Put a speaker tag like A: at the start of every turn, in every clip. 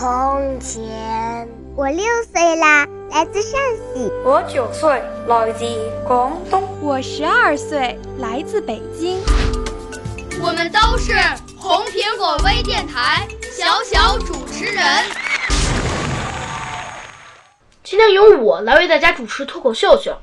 A: 从前。我六岁啦，来自陕西。
B: 我九岁，来自广东。
C: 我十二岁，来自北京。
D: 我们都是红苹果微电台。小小主持人，
E: 今天由我来为大家主持脱口秀秀。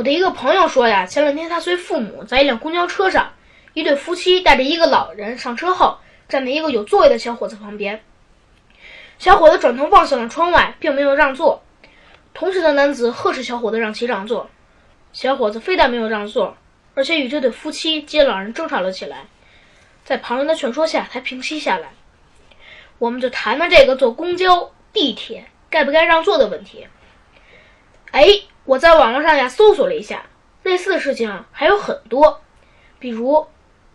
E: 我的一个朋友说呀，前两天他随父母在一辆公交车上，一对夫妻带着一个老人上车后，站在一个有座位的小伙子旁边。小伙子转头望向了窗外，并没有让座。同时的男子呵斥小伙子让其让座。小伙子非但没有让座，而且与这对夫妻及老人争吵了起来。在旁人的劝说下，才平息下来。我们就谈谈这个坐公交、地铁该不该让座的问题。哎，我在网络上呀搜索了一下，类似的事情啊还有很多。比如，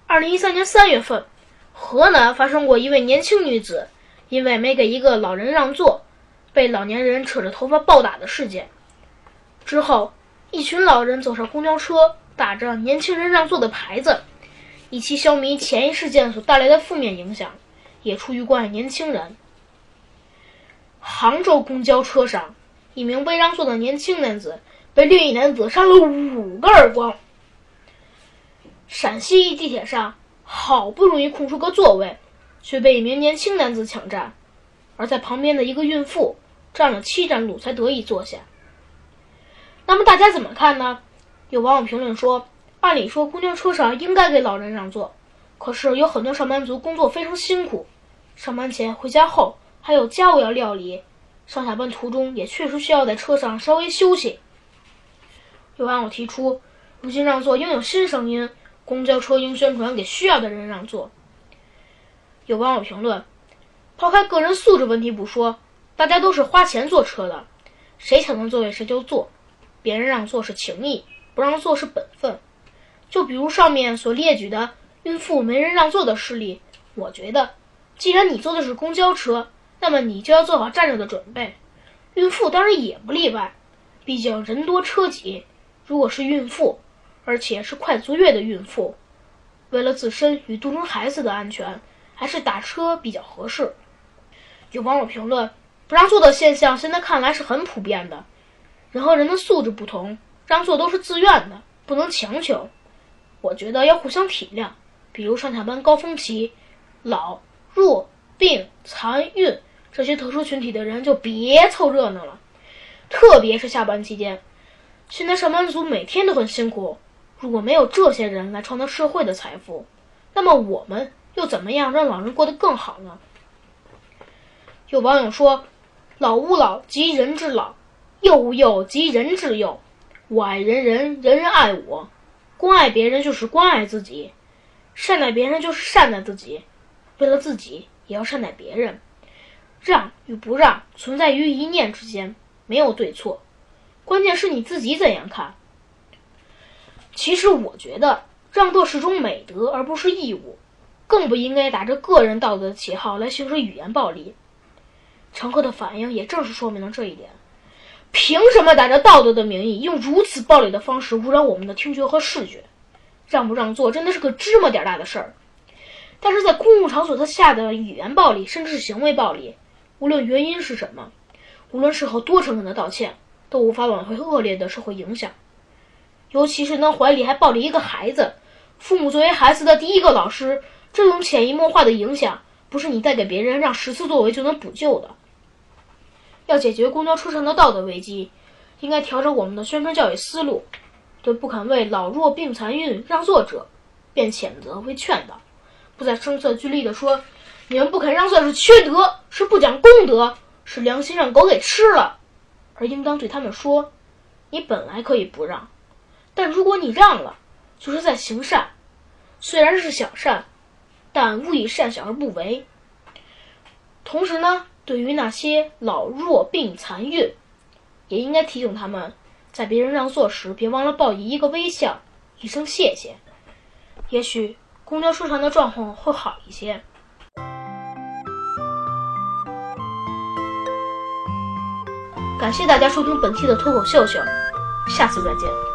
E: 二零一三年三月份，河南发生过一位年轻女子因为没给一个老人让座，被老年人扯着头发暴打的事件。之后。一群老人走上公交车，打着“年轻人让座”的牌子，以期消弭前一事件所带来的负面影响，也出于关爱年轻人。杭州公交车上，一名未让座的年轻男子被另一男子扇了五个耳光。陕西一地铁上，好不容易空出个座位，却被一名年轻男子抢占，而在旁边的一个孕妇站了七站路才得以坐下。那么大家怎么看呢？有网友评论说，按理说公交车上应该给老人让座，可是有很多上班族工作非常辛苦，上班前、回家后还有家务要料理，上下班途中也确实需要在车上稍微休息。有网友提出，如今让座应有新声音，公交车应宣传给需要的人让座。有网友评论，抛开个人素质问题不说，大家都是花钱坐车的，谁抢到座位谁就坐。别人让座是情义，不让座是本分。就比如上面所列举的孕妇没人让座的事例，我觉得，既然你坐的是公交车，那么你就要做好站着的准备。孕妇当然也不例外，毕竟人多车挤。如果是孕妇，而且是快足月的孕妇，为了自身与肚中孩子的安全，还是打车比较合适。有网友评论，不让座的现象现在看来是很普遍的。人和人的素质不同，让座都是自愿的，不能强求。我觉得要互相体谅。比如上下班高峰期，老、弱、病、残、孕这些特殊群体的人就别凑热闹了。特别是下班期间，现在上班族每天都很辛苦。如果没有这些人来创造社会的财富，那么我们又怎么样让老人过得更好呢？有网友说：“老吾老及人之老。”幼吾幼及人之幼，我爱人人，人人爱我。关爱别人就是关爱自己，善待别人就是善待自己。为了自己，也要善待别人。让与不让存在于一念之间，没有对错，关键是你自己怎样看。其实我觉得，让座是种美德，而不是义务，更不应该打着个人道德的旗号来行使语言暴力。乘客的反应也正是说明了这一点。凭什么打着道德的名义，用如此暴力的方式污染我们的听觉和视觉？让不让座真的是个芝麻点大的事儿。但是在公共场所他下的语言暴力，甚至是行为暴力，无论原因是什么，无论事后多诚恳的道歉，都无法挽回恶劣的社会影响。尤其是那怀里还抱着一个孩子，父母作为孩子的第一个老师，这种潜移默化的影响，不是你带给别人让十次作为就能补救的。要解决公交车上的道德危机，应该调整我们的宣传教育思路，对不肯为老弱病残孕让座者，变谴责为劝导，不再声色俱厉地说。你们不肯让座是缺德，是不讲公德，是良心让狗给吃了，而应当对他们说：你本来可以不让，但如果你让了，就是在行善。虽然是小善，但勿以善小而不为。同时呢，对于那些老弱病残孕，也应该提醒他们，在别人让座时，别忘了报以一个微笑，一声谢谢。也许公交车上的状况会好一些。感谢大家收听本期的脱口秀秀，下次再见。